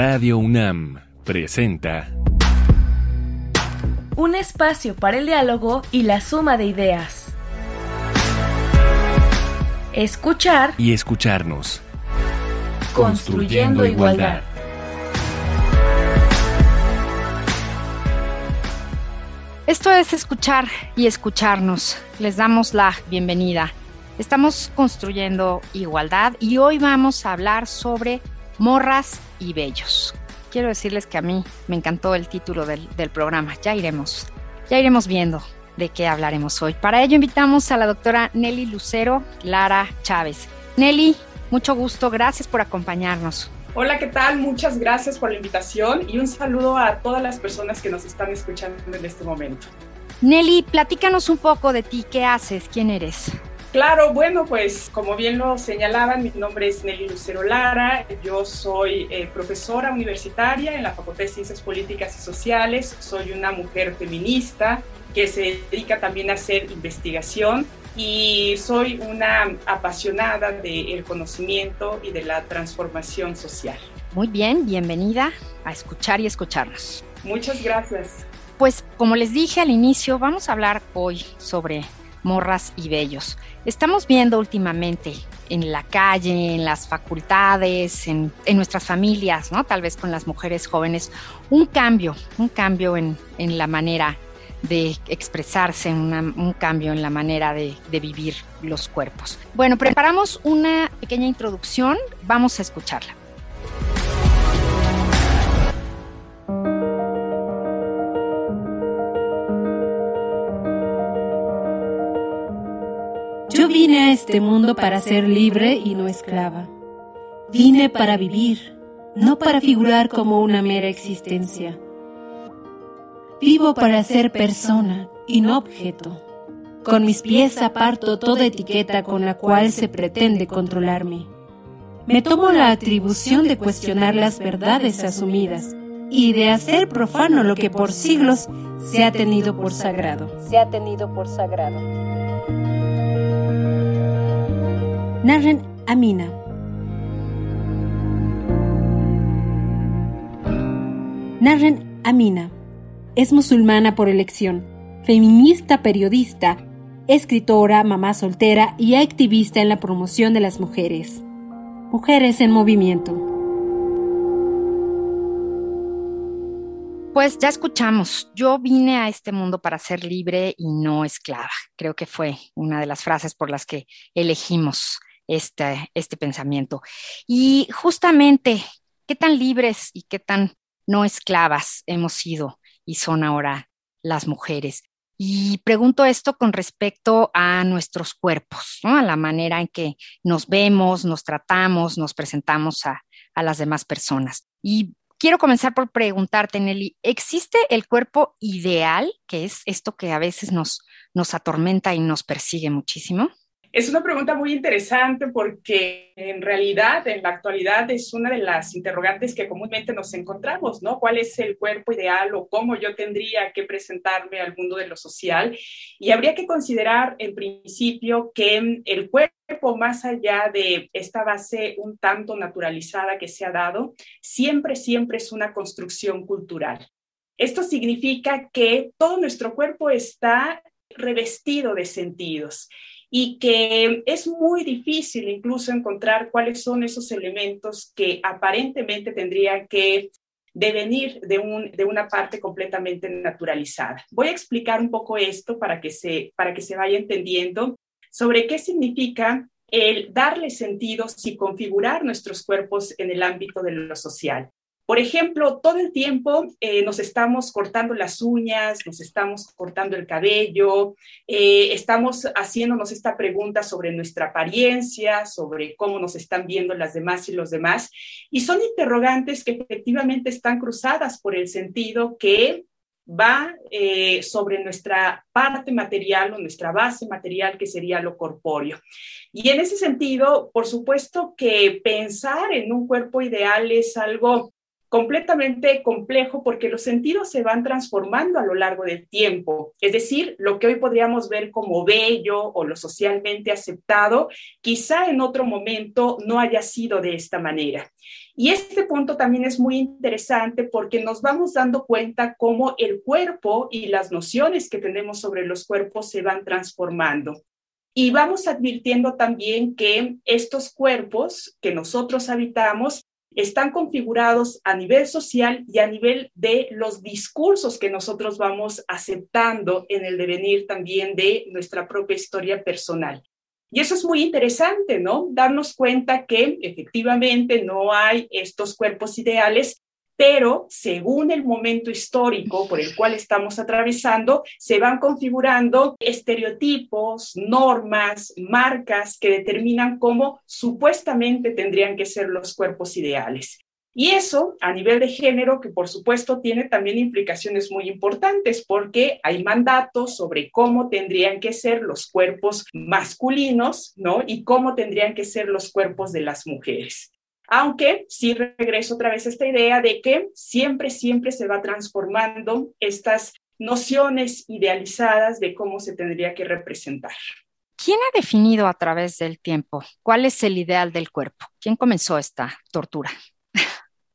Radio UNAM presenta Un espacio para el diálogo y la suma de ideas. Escuchar y escucharnos. Construyendo igualdad. Esto es escuchar y escucharnos. Les damos la bienvenida. Estamos construyendo igualdad y hoy vamos a hablar sobre morras y bellos. Quiero decirles que a mí me encantó el título del, del programa. Ya iremos, ya iremos viendo de qué hablaremos hoy. Para ello invitamos a la doctora Nelly Lucero Lara Chávez. Nelly, mucho gusto, gracias por acompañarnos. Hola, ¿qué tal? Muchas gracias por la invitación y un saludo a todas las personas que nos están escuchando en este momento. Nelly, platícanos un poco de ti, ¿qué haces? ¿Quién eres? Claro, bueno, pues como bien lo señalaban, mi nombre es Nelly Lucero Lara, yo soy eh, profesora universitaria en la Facultad de Ciencias Políticas y Sociales, soy una mujer feminista que se dedica también a hacer investigación y soy una apasionada del conocimiento y de la transformación social. Muy bien, bienvenida a escuchar y escucharnos. Muchas gracias. Pues como les dije al inicio, vamos a hablar hoy sobre morras y bellos. Estamos viendo últimamente en la calle, en las facultades, en, nuestras familias, ¿no? Tal vez con las mujeres jóvenes, un cambio, un cambio en, en la manera de expresarse, un cambio en la manera de vivir los cuerpos. Bueno, preparamos una pequeña introducción, vamos a escucharla. Vine a este mundo para ser libre y no esclava. Vine para vivir, no para figurar como una mera existencia. Vivo para ser persona y no objeto. Con mis pies aparto toda etiqueta con la cual se pretende controlarme. Me tomo la atribución de cuestionar las verdades asumidas y de hacer profano lo que por siglos se ha tenido por sagrado. Se ha tenido por sagrado. Narren Amina. Narren Amina. Es musulmana por elección, feminista periodista, escritora, mamá soltera y activista en la promoción de las mujeres. Mujeres en movimiento. Pues ya escuchamos, yo vine a este mundo para ser libre y no esclava. Creo que fue una de las frases por las que elegimos este, este pensamiento. Y justamente, ¿qué tan libres y qué tan no esclavas hemos sido y son ahora las mujeres? Y pregunto esto con respecto a nuestros cuerpos, ¿no? a la manera en que nos vemos, nos tratamos, nos presentamos a, a las demás personas. Y quiero comenzar por preguntarte, Nelly, ¿existe el cuerpo ideal, que es esto que a veces nos, nos atormenta y nos persigue muchísimo? Es una pregunta muy interesante porque en realidad en la actualidad es una de las interrogantes que comúnmente nos encontramos, ¿no? ¿Cuál es el cuerpo ideal o cómo yo tendría que presentarme al mundo de lo social? Y habría que considerar en principio que el cuerpo, más allá de esta base un tanto naturalizada que se ha dado, siempre, siempre es una construcción cultural. Esto significa que todo nuestro cuerpo está revestido de sentidos y que es muy difícil incluso encontrar cuáles son esos elementos que aparentemente tendrían que devenir de, un, de una parte completamente naturalizada. Voy a explicar un poco esto para que, se, para que se vaya entendiendo sobre qué significa el darle sentidos y configurar nuestros cuerpos en el ámbito de lo social. Por ejemplo, todo el tiempo eh, nos estamos cortando las uñas, nos estamos cortando el cabello, eh, estamos haciéndonos esta pregunta sobre nuestra apariencia, sobre cómo nos están viendo las demás y los demás. Y son interrogantes que efectivamente están cruzadas por el sentido que va eh, sobre nuestra parte material o nuestra base material, que sería lo corpóreo. Y en ese sentido, por supuesto que pensar en un cuerpo ideal es algo completamente complejo porque los sentidos se van transformando a lo largo del tiempo. Es decir, lo que hoy podríamos ver como bello o lo socialmente aceptado, quizá en otro momento no haya sido de esta manera. Y este punto también es muy interesante porque nos vamos dando cuenta cómo el cuerpo y las nociones que tenemos sobre los cuerpos se van transformando. Y vamos advirtiendo también que estos cuerpos que nosotros habitamos están configurados a nivel social y a nivel de los discursos que nosotros vamos aceptando en el devenir también de nuestra propia historia personal. Y eso es muy interesante, ¿no? Darnos cuenta que efectivamente no hay estos cuerpos ideales pero según el momento histórico por el cual estamos atravesando, se van configurando estereotipos, normas, marcas que determinan cómo supuestamente tendrían que ser los cuerpos ideales. Y eso a nivel de género, que por supuesto tiene también implicaciones muy importantes, porque hay mandatos sobre cómo tendrían que ser los cuerpos masculinos, ¿no? Y cómo tendrían que ser los cuerpos de las mujeres. Aunque sí regreso otra vez a esta idea de que siempre, siempre se va transformando estas nociones idealizadas de cómo se tendría que representar. ¿Quién ha definido a través del tiempo cuál es el ideal del cuerpo? ¿Quién comenzó esta tortura?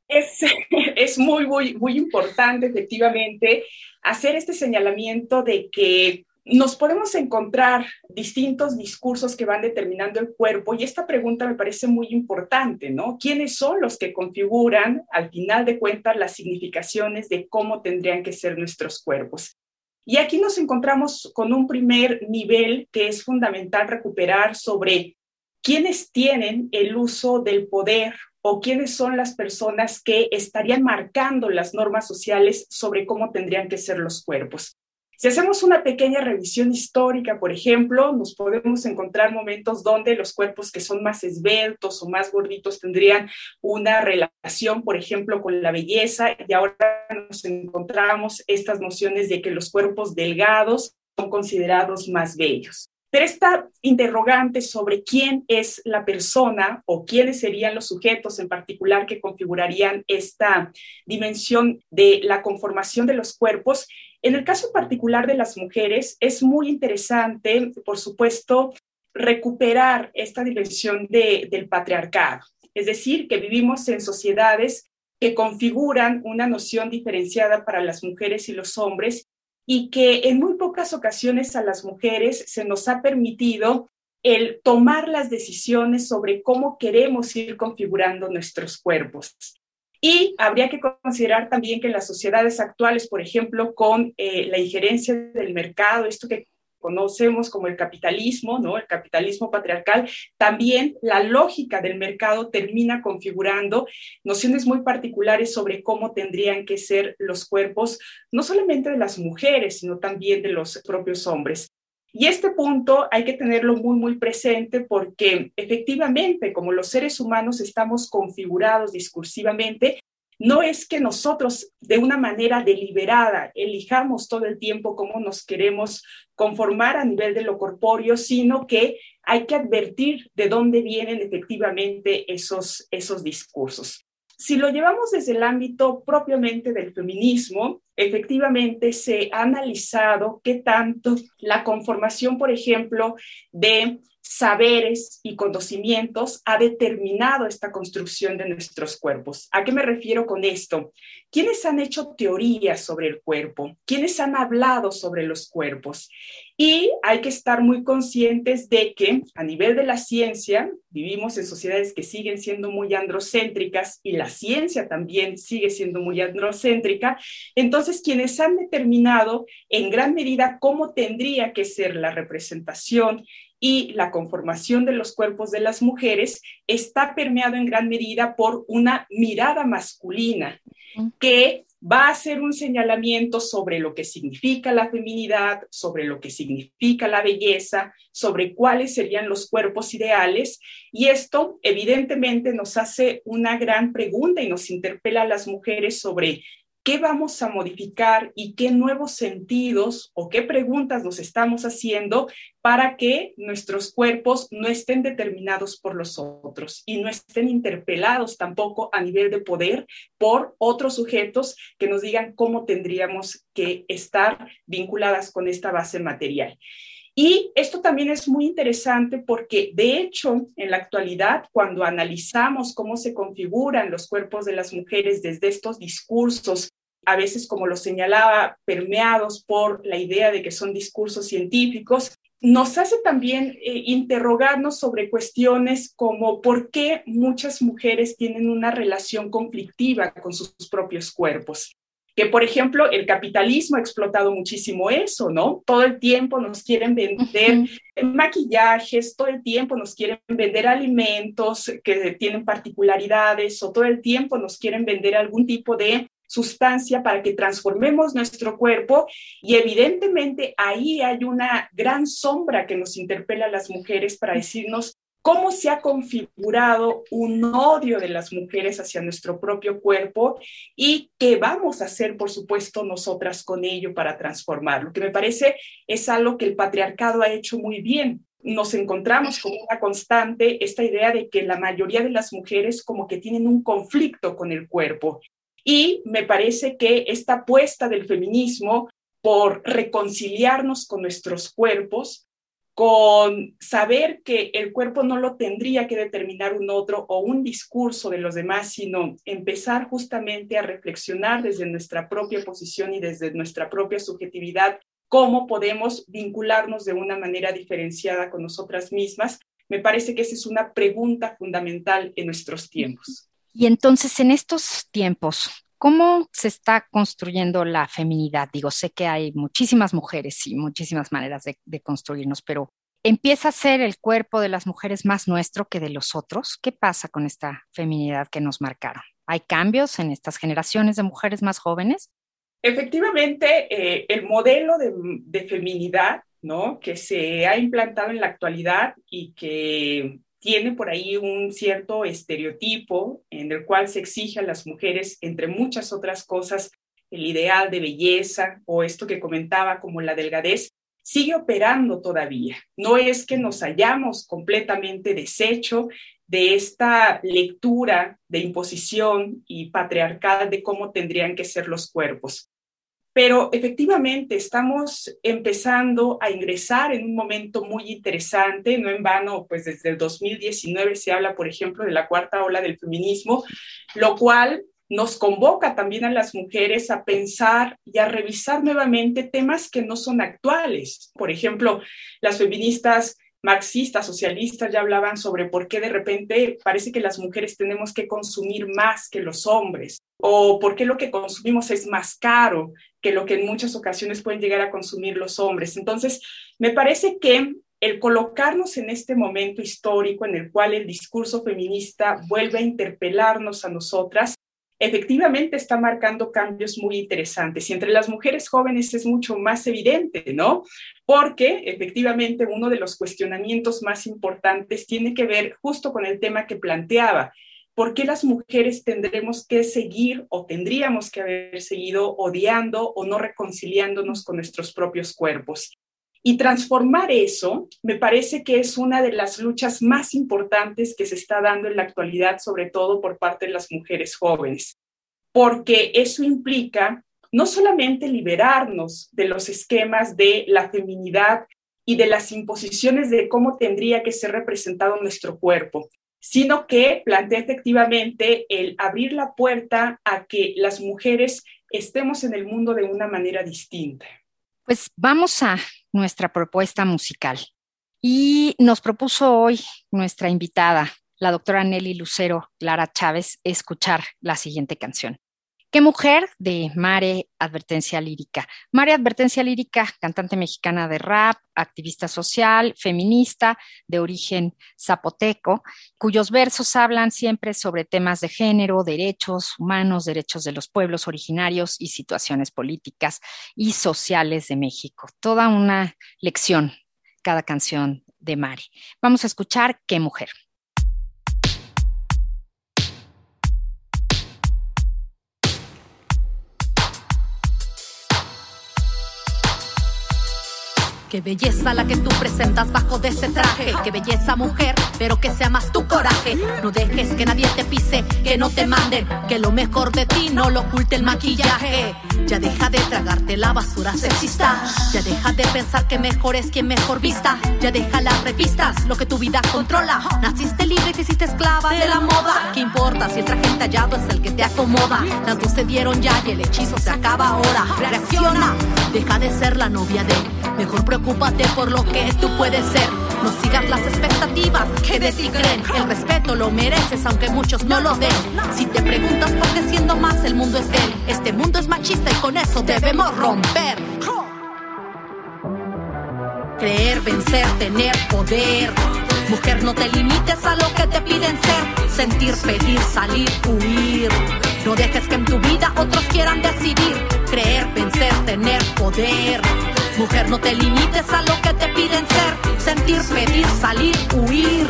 Es, es muy, muy, muy importante, efectivamente, hacer este señalamiento de que nos podemos encontrar distintos discursos que van determinando el cuerpo y esta pregunta me parece muy importante, ¿no? ¿Quiénes son los que configuran, al final de cuentas, las significaciones de cómo tendrían que ser nuestros cuerpos? Y aquí nos encontramos con un primer nivel que es fundamental recuperar sobre quiénes tienen el uso del poder o quiénes son las personas que estarían marcando las normas sociales sobre cómo tendrían que ser los cuerpos. Si hacemos una pequeña revisión histórica, por ejemplo, nos podemos encontrar momentos donde los cuerpos que son más esbeltos o más gorditos tendrían una relación, por ejemplo, con la belleza y ahora nos encontramos estas nociones de que los cuerpos delgados son considerados más bellos. Pero esta interrogante sobre quién es la persona o quiénes serían los sujetos en particular que configurarían esta dimensión de la conformación de los cuerpos en el caso particular de las mujeres, es muy interesante, por supuesto, recuperar esta dimensión del patriarcado. Es decir, que vivimos en sociedades que configuran una noción diferenciada para las mujeres y los hombres y que en muy pocas ocasiones a las mujeres se nos ha permitido el tomar las decisiones sobre cómo queremos ir configurando nuestros cuerpos. Y habría que considerar también que en las sociedades actuales, por ejemplo, con eh, la injerencia del mercado, esto que conocemos como el capitalismo, ¿no? El capitalismo patriarcal, también la lógica del mercado termina configurando nociones muy particulares sobre cómo tendrían que ser los cuerpos, no solamente de las mujeres, sino también de los propios hombres. Y este punto hay que tenerlo muy, muy presente porque efectivamente, como los seres humanos estamos configurados discursivamente, no es que nosotros de una manera deliberada elijamos todo el tiempo cómo nos queremos conformar a nivel de lo corpóreo, sino que hay que advertir de dónde vienen efectivamente esos, esos discursos. Si lo llevamos desde el ámbito propiamente del feminismo, efectivamente se ha analizado qué tanto la conformación, por ejemplo, de saberes y conocimientos ha determinado esta construcción de nuestros cuerpos. ¿A qué me refiero con esto? ¿Quiénes han hecho teorías sobre el cuerpo? ¿Quiénes han hablado sobre los cuerpos? Y hay que estar muy conscientes de que a nivel de la ciencia, vivimos en sociedades que siguen siendo muy androcéntricas y la ciencia también sigue siendo muy androcéntrica. Entonces, quienes han determinado en gran medida cómo tendría que ser la representación y la conformación de los cuerpos de las mujeres está permeado en gran medida por una mirada masculina que va a hacer un señalamiento sobre lo que significa la feminidad, sobre lo que significa la belleza, sobre cuáles serían los cuerpos ideales. Y esto evidentemente nos hace una gran pregunta y nos interpela a las mujeres sobre qué vamos a modificar y qué nuevos sentidos o qué preguntas nos estamos haciendo para que nuestros cuerpos no estén determinados por los otros y no estén interpelados tampoco a nivel de poder por otros sujetos que nos digan cómo tendríamos que estar vinculadas con esta base material. Y esto también es muy interesante porque, de hecho, en la actualidad, cuando analizamos cómo se configuran los cuerpos de las mujeres desde estos discursos, a veces, como lo señalaba, permeados por la idea de que son discursos científicos, nos hace también eh, interrogarnos sobre cuestiones como por qué muchas mujeres tienen una relación conflictiva con sus propios cuerpos que por ejemplo el capitalismo ha explotado muchísimo eso, ¿no? Todo el tiempo nos quieren vender maquillajes, todo el tiempo nos quieren vender alimentos que tienen particularidades o todo el tiempo nos quieren vender algún tipo de sustancia para que transformemos nuestro cuerpo y evidentemente ahí hay una gran sombra que nos interpela a las mujeres para decirnos cómo se ha configurado un odio de las mujeres hacia nuestro propio cuerpo y qué vamos a hacer, por supuesto, nosotras con ello para transformarlo, que me parece es algo que el patriarcado ha hecho muy bien. Nos encontramos con una constante esta idea de que la mayoría de las mujeres como que tienen un conflicto con el cuerpo. Y me parece que esta apuesta del feminismo por reconciliarnos con nuestros cuerpos con saber que el cuerpo no lo tendría que determinar un otro o un discurso de los demás, sino empezar justamente a reflexionar desde nuestra propia posición y desde nuestra propia subjetividad cómo podemos vincularnos de una manera diferenciada con nosotras mismas. Me parece que esa es una pregunta fundamental en nuestros tiempos. Y entonces, en estos tiempos, ¿Cómo se está construyendo la feminidad? Digo, sé que hay muchísimas mujeres y muchísimas maneras de, construirnos, pero ¿empieza a ser el cuerpo de las mujeres más nuestro que de los otros? ¿Qué pasa con esta feminidad que nos marcaron? ¿Hay cambios en estas generaciones de mujeres más jóvenes? Efectivamente, eh, el modelo de, de feminidad ¿no? que se ha implantado en la actualidad y que tiene por ahí un cierto estereotipo en el cual se exige a las mujeres, entre muchas otras cosas, el ideal de belleza o esto que comentaba como la delgadez, sigue operando todavía. No es que nos hayamos completamente deshecho de esta lectura de imposición y patriarcal de cómo tendrían que ser los cuerpos. Pero efectivamente estamos empezando a ingresar en un momento muy interesante, no en vano, pues desde el 2019 se habla, por ejemplo, de la cuarta ola del feminismo, lo cual nos convoca también a las mujeres a pensar y a revisar nuevamente temas que no son actuales. Por ejemplo, las feministas marxistas, socialistas ya hablaban sobre por qué de repente parece que las mujeres tenemos que consumir más que los hombres o por qué lo que consumimos es más caro que lo que en muchas ocasiones pueden llegar a consumir los hombres. Entonces, me parece que el colocarnos en este momento histórico en el cual el discurso feminista vuelve a interpelarnos a nosotras, efectivamente está marcando cambios muy interesantes. Y entre las mujeres jóvenes es mucho más evidente, ¿no? Porque efectivamente uno de los cuestionamientos más importantes tiene que ver justo con el tema que planteaba. ¿Por qué las mujeres tendremos que seguir o tendríamos que haber seguido odiando o no reconciliándonos con nuestros propios cuerpos? Y transformar eso me parece que es una de las luchas más importantes que se está dando en la actualidad, sobre todo por parte de las mujeres jóvenes, porque eso implica no solamente liberarnos de los esquemas de la feminidad y de las imposiciones de cómo tendría que ser representado nuestro cuerpo, sino que plantea efectivamente el abrir la puerta a que las mujeres estemos en el mundo de una manera distinta. Pues vamos a nuestra propuesta musical. Y nos propuso hoy nuestra invitada, la doctora Nelly Lucero Clara Chávez, escuchar la siguiente canción. ¿Qué mujer? de Mare Advertencia Lírica. Mare Advertencia Lírica, cantante mexicana de rap, activista social, feminista, de origen zapoteco, cuyos versos hablan siempre sobre temas de género, derechos humanos, derechos de los pueblos originarios y situaciones políticas y sociales de México. Toda una lección cada canción de Mare. Vamos a escuchar ¿Qué mujer? Qué belleza la que tú presentas bajo de ese traje. Qué belleza mujer, pero que sea más tu coraje. No dejes que nadie te pise, que no te manden, que lo mejor de ti no lo oculte el maquillaje. Ya deja de tragarte la basura sexista. Ya deja de pensar que mejor es quien mejor vista. Ya deja las revistas, lo que tu vida controla. Naciste libre y te hiciste esclava de la moda. ¿Qué importa si el traje entallado es el que te acomoda? Las dos se dieron ya y el hechizo se acaba ahora. Reacciona, deja de ser la novia de. Mejor preocúpate por lo que tú puedes ser. No sigas las expectativas que de ti creen. El respeto lo mereces aunque muchos no lo den. Si te preguntas por qué siendo más el mundo es él. Este mundo es machista y con eso debemos romper. Creer, vencer, tener poder. Mujer, no te limites a lo que te piden ser. Sentir, pedir, salir, huir. No dejes que en tu vida otros quieran decidir. Creer, vencer, tener poder. Mujer, no te limites a lo que te piden ser. Sentir, pedir, salir, huir.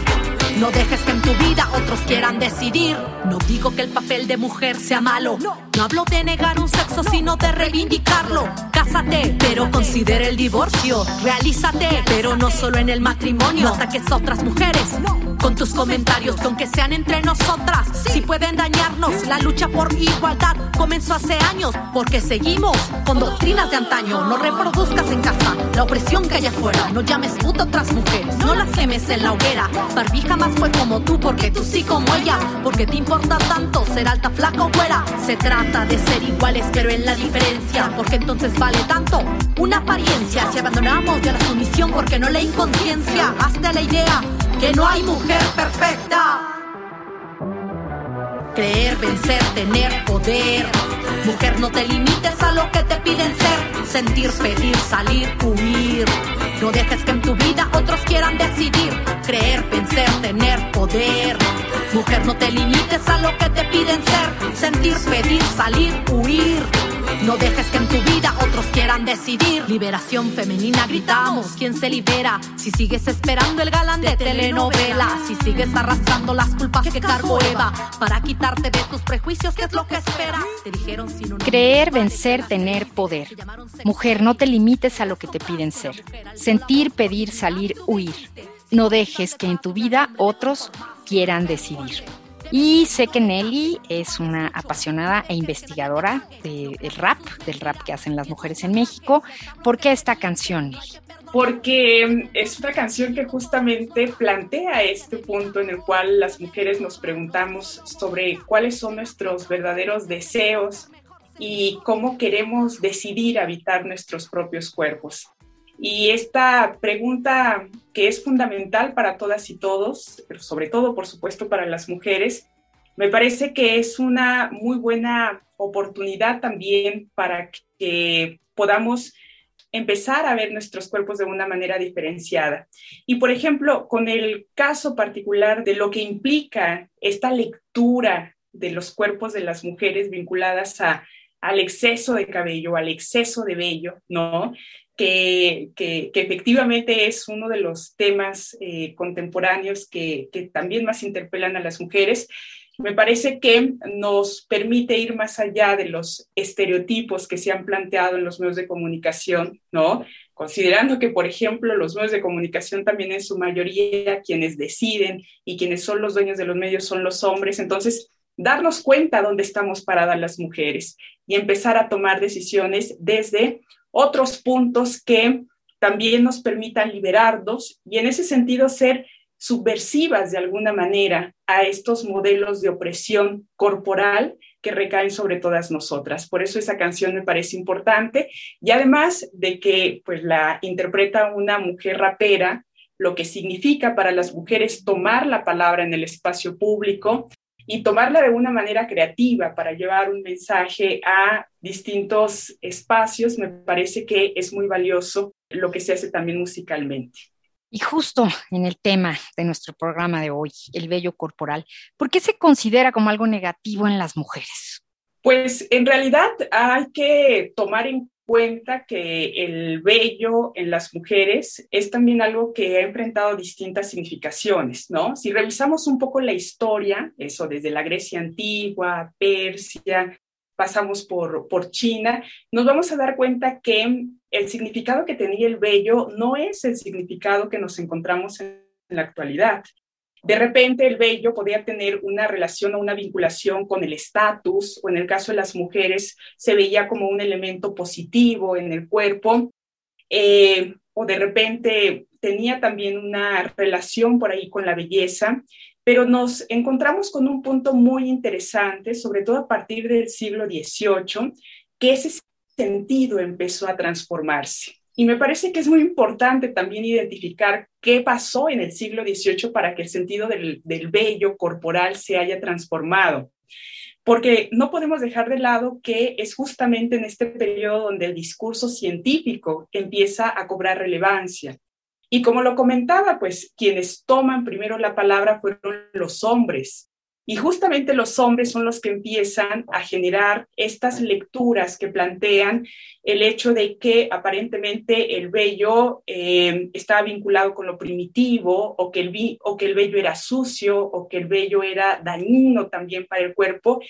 No dejes que en tu vida otros quieran decidir. No digo que el papel de mujer sea malo. No hablo de negar un sexo, sino de reivindicarlo. Cásate, pero considera el divorcio. Realízate, pero no solo en el matrimonio. No ataques a otras mujeres con tus comentarios, que aunque sean entre nosotras, si pueden dañarnos. La lucha por igualdad comenzó hace años, porque seguimos con doctrinas de antaño. No reproduzcas en casa la opresión que hay afuera. No llames puta a otras mujeres, no las quemes en la hoguera. Barbie jamás fue como tú, porque tú sí como ella. Porque te importa tanto ser alta, flaca o güera. Se trata de ser iguales, pero en la diferencia, porque entonces vale tanto una apariencia. Si abandonamos ya la sumisión, porque no la inconsciencia, hasta la idea que no hay mujer perfecta. Creer, vencer, tener poder. Mujer, no te limites a lo que te piden ser. Sentir, pedir, salir, huir. No dejes que en tu vida otros quieran decidir. Creer, vencer, tener poder. Mujer, no te limites a lo que te piden ser. Sentir, pedir, salir, huir. No dejes que en tu vida otros quieran decidir. Liberación femenina, gritamos. ¿Quién se libera? Si sigues esperando el galán de telenovela. Si sigues arrastrando las culpas que cargó Eva. Para quitarte de tus prejuicios, ¿qué es lo que esperas? Te dijeron sin Creer, vencer, tener poder. Mujer, no te limites a lo que te piden ser. Sentir, pedir, salir, huir. No dejes que en tu vida otros quieran decidir. Y sé que Nelly es una apasionada e investigadora del rap, del rap que hacen las mujeres en México. ¿Por qué esta canción? Porque es una canción que justamente plantea este punto en el cual las mujeres nos preguntamos sobre cuáles son nuestros verdaderos deseos y cómo queremos decidir habitar nuestros propios cuerpos. Y esta pregunta que es fundamental para todas y todos, pero sobre todo, por supuesto, para las mujeres, me parece que es una muy buena oportunidad también para que podamos empezar a ver nuestros cuerpos de una manera diferenciada. Y, por ejemplo, con el caso particular de lo que implica esta lectura de los cuerpos de las mujeres vinculadas a, al exceso de cabello, al exceso de vello, ¿no? Que, efectivamente es uno de los temas eh, contemporáneos que, que, también más interpelan a las mujeres. Me parece que nos permite ir más allá de los estereotipos que se han planteado en los medios de comunicación, ¿no? Considerando que, por ejemplo, los medios de comunicación también en su mayoría quienes deciden y quienes son los dueños de los medios son los hombres, entonces darnos cuenta dónde estamos paradas las mujeres y empezar a tomar decisiones desde otros puntos que también nos permitan liberarnos y en ese sentido ser subversivas de alguna manera a estos modelos de opresión corporal que recaen sobre todas nosotras. Por eso esa canción me parece importante y además de que pues la interpreta una mujer rapera, lo que significa para las mujeres tomar la palabra en el espacio público y tomarla de una manera creativa para llevar un mensaje a distintos espacios, me parece que es muy valioso lo que se hace también musicalmente. Y justo en el tema de nuestro programa de hoy, el vello corporal, ¿por qué se considera como algo negativo en las mujeres? Pues en realidad hay que tomar en cuenta que el vello en las mujeres es también algo que ha enfrentado distintas significaciones, ¿no? Si revisamos un poco la historia, eso desde la Grecia antigua, Persia, pasamos por, por China, nos vamos a dar cuenta que el significado que tenía el vello no es el significado que nos encontramos en la actualidad. De repente el vello podía tener una relación o una vinculación con el estatus, o en el caso de las mujeres se veía como un elemento positivo en el cuerpo, eh, o de repente tenía también una relación por ahí con la belleza, pero nos encontramos con un punto muy interesante, sobre todo a partir del siglo XVIII, que ese sentido empezó a transformarse. Y me parece que es muy importante también identificar qué pasó en el siglo XVIII para que el sentido del, del vello corporal se haya transformado. Porque no podemos dejar de lado que es justamente en este periodo donde el discurso científico empieza a cobrar relevancia. Y como lo comentaba, pues quienes toman primero la palabra fueron los hombres, y justamente los hombres son los que empiezan a generar estas lecturas que plantean el hecho de que aparentemente el vello eh, estaba vinculado con lo primitivo o que, el, o que el vello era sucio o que el vello era dañino también para el cuerpo.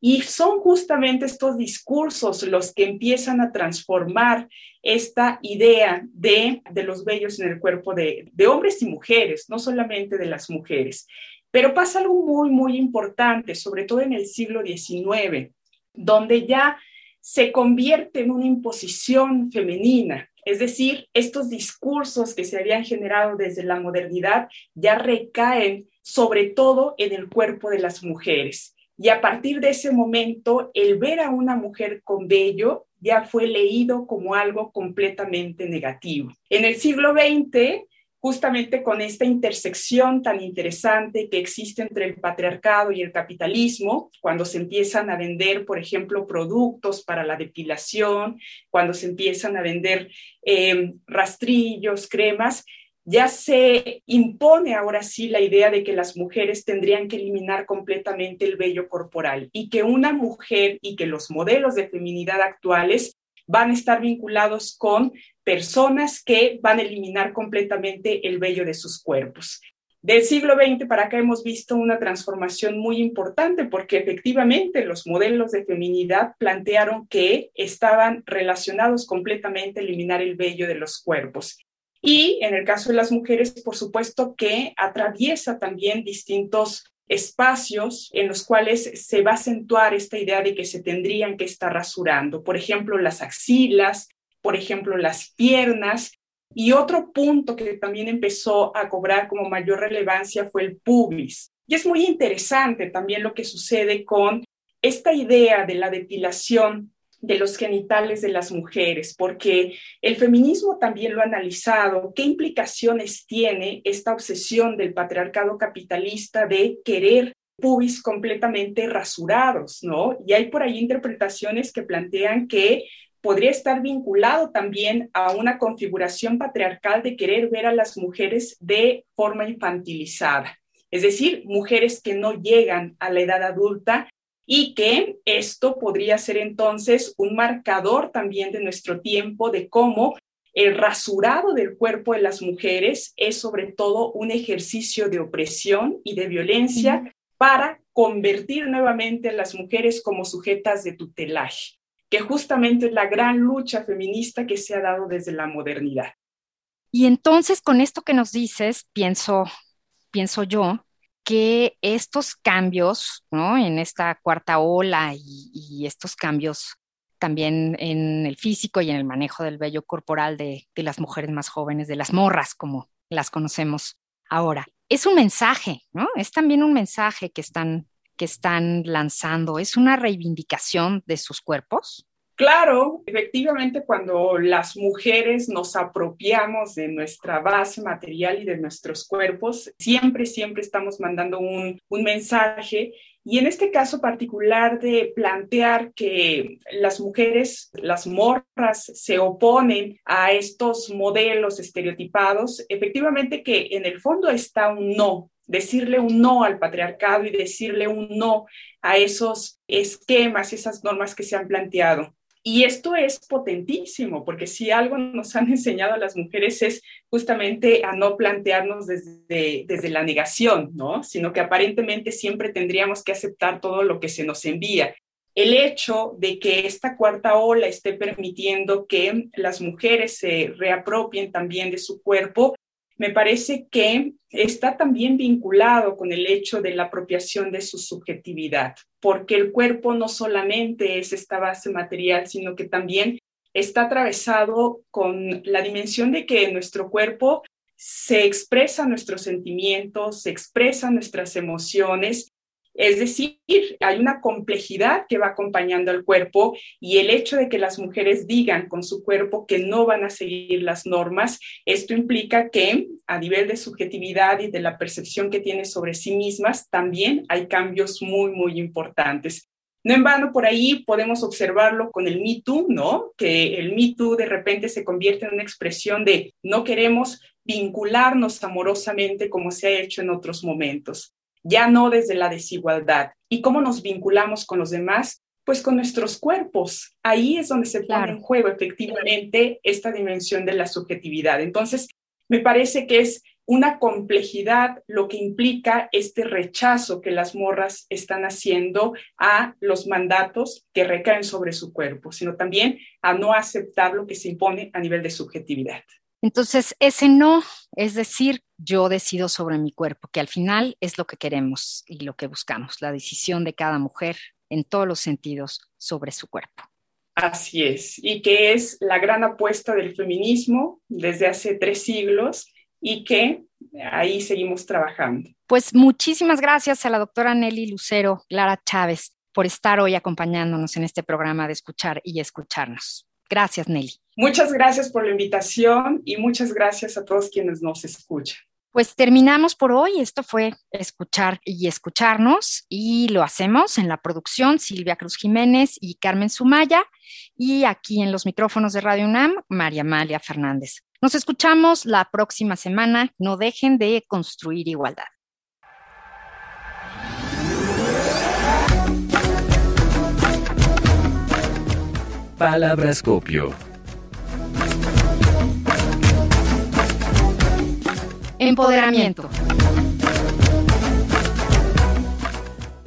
Y son justamente estos discursos los que empiezan a transformar esta idea de, de los vellos en el cuerpo de, de hombres y mujeres, no solamente de las mujeres. Pero pasa algo muy, muy importante, sobre todo en el siglo XIX, donde ya se convierte en una imposición femenina. Es decir, estos discursos que se habían generado desde la modernidad ya recaen sobre todo en el cuerpo de las mujeres. Y a partir de ese momento, el ver a una mujer con vello ya fue leído como algo completamente negativo. En el siglo XX, justamente con esta intersección tan interesante que existe entre el patriarcado y el capitalismo, cuando se empiezan a vender, por ejemplo, productos para la depilación, cuando se empiezan a vender eh, rastrillos, cremas, ya se impone ahora sí la idea de que las mujeres tendrían que eliminar completamente el vello corporal y que una mujer y que los modelos de feminidad actuales van a estar vinculados con personas que van a eliminar completamente el vello de sus cuerpos. Del siglo XX para acá hemos visto una transformación muy importante porque efectivamente los modelos de feminidad plantearon que estaban relacionados completamente eliminar el vello de los cuerpos. Y en el caso de las mujeres, por supuesto que atraviesa también distintos espacios en los cuales se va a acentuar esta idea de que se tendrían que estar rasurando, por ejemplo, las axilas, por ejemplo, las piernas. Y otro punto que también empezó a cobrar como mayor relevancia fue el pubis. Y es muy interesante también lo que sucede con esta idea de la depilación de los genitales de las mujeres, porque el feminismo también lo ha analizado, qué implicaciones tiene esta obsesión del patriarcado capitalista de querer pubis completamente rasurados, ¿no? Y hay por ahí interpretaciones que plantean que podría estar vinculado también a una configuración patriarcal de querer ver a las mujeres de forma infantilizada, es decir, mujeres que no llegan a la edad adulta y que esto podría ser entonces un marcador también de nuestro tiempo de cómo el rasurado del cuerpo de las mujeres es sobre todo un ejercicio de opresión y de violencia para convertir nuevamente a las mujeres como sujetas de tutelaje, que justamente es la gran lucha feminista que se ha dado desde la modernidad. Y entonces con esto que nos dices, pienso, pienso yo, que estos cambios, ¿no? En esta cuarta ola y, estos cambios también en el físico y en el manejo del vello corporal de, de, las mujeres más jóvenes, de las morras, como las conocemos ahora. Es un mensaje, ¿no? Es también un mensaje que están, que están lanzando, es una reivindicación de sus cuerpos. Claro, efectivamente, cuando las mujeres nos apropiamos de nuestra base material y de nuestros cuerpos, siempre, siempre estamos mandando un, un mensaje y en este caso particular de plantear que las mujeres, las morras, se oponen a estos modelos estereotipados, efectivamente que en el fondo está un no, decirle un no al patriarcado y decirle un no a esos esquemas, esas normas que se han planteado. Y esto es potentísimo, porque si algo nos han enseñado a las mujeres es justamente a no plantearnos desde, desde la negación, ¿no? Sino que aparentemente siempre tendríamos que aceptar todo lo que se nos envía. el hecho de que esta cuarta ola esté permitiendo que las mujeres se reapropien también de su cuerpo, me parece que está también vinculado con el hecho de la apropiación de su subjetividad, porque el cuerpo no solamente es esta base material, sino que también está atravesado con la dimensión de que nuestro cuerpo se expresan nuestros sentimientos, se expresan nuestras emociones es decir, hay una complejidad que va acompañando al cuerpo y el hecho de que las mujeres digan con su cuerpo que no van a seguir las normas, esto implica que a nivel de subjetividad y de la percepción que tienen sobre sí mismas, también hay cambios muy, muy importantes. No en vano, por ahí podemos observarlo con el Me Too, ¿no? Que el Me Too de repente se convierte en una expresión de no queremos vincularnos amorosamente como se ha hecho en otros momentos ya no desde la desigualdad. ¿Y cómo nos vinculamos con los demás? Pues con nuestros cuerpos. Ahí es donde se pone en juego efectivamente esta dimensión de la subjetividad. Entonces, me parece que es una complejidad lo que implica este rechazo que las morras están haciendo a los mandatos que recaen sobre su cuerpo, sino también a no aceptar lo que se impone a nivel de subjetividad. Entonces, ese no, es decir, yo decido sobre mi cuerpo, que al final es lo que queremos y lo que buscamos, la decisión de cada mujer en todos los sentidos sobre su cuerpo. Así es, y que es la gran apuesta del feminismo desde hace tres siglos y que ahí seguimos trabajando. Pues muchísimas gracias a la doctora Nelly Lucero, Clara Chávez, por estar hoy acompañándonos en este programa de escuchar y escucharnos. Gracias, Nelly. Muchas gracias por la invitación y muchas gracias a todos quienes nos escuchan. Pues terminamos por hoy. Esto fue escuchar y escucharnos y lo hacemos en la producción Silvia Cruz Jiménez y Carmen Sumaya y aquí en los micrófonos de Radio UNAM María Amalia Fernández. Nos escuchamos la próxima semana. No dejen de construir igualdad. Palabrascopio. Empoderamiento.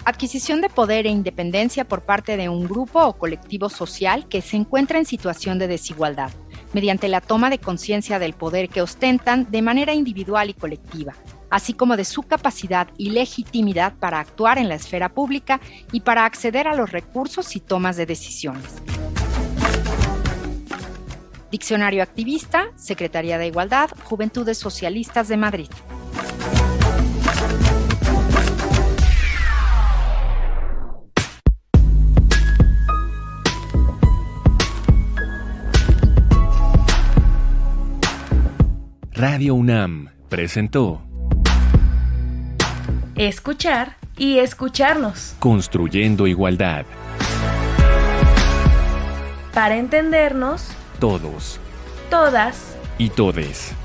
Adquisición de poder e independencia por parte de un grupo o colectivo social que se encuentra en situación de desigualdad, mediante la toma de conciencia del poder que ostentan de manera individual y colectiva, así como de su capacidad y legitimidad para actuar en la esfera pública y para acceder a los recursos y tomas de decisiones. Diccionario Activista, Secretaría de Igualdad, Juventudes Socialistas de Madrid. Radio UNAM presentó Escuchar y escucharnos. Construyendo igualdad. Para entendernos todos todas y todes.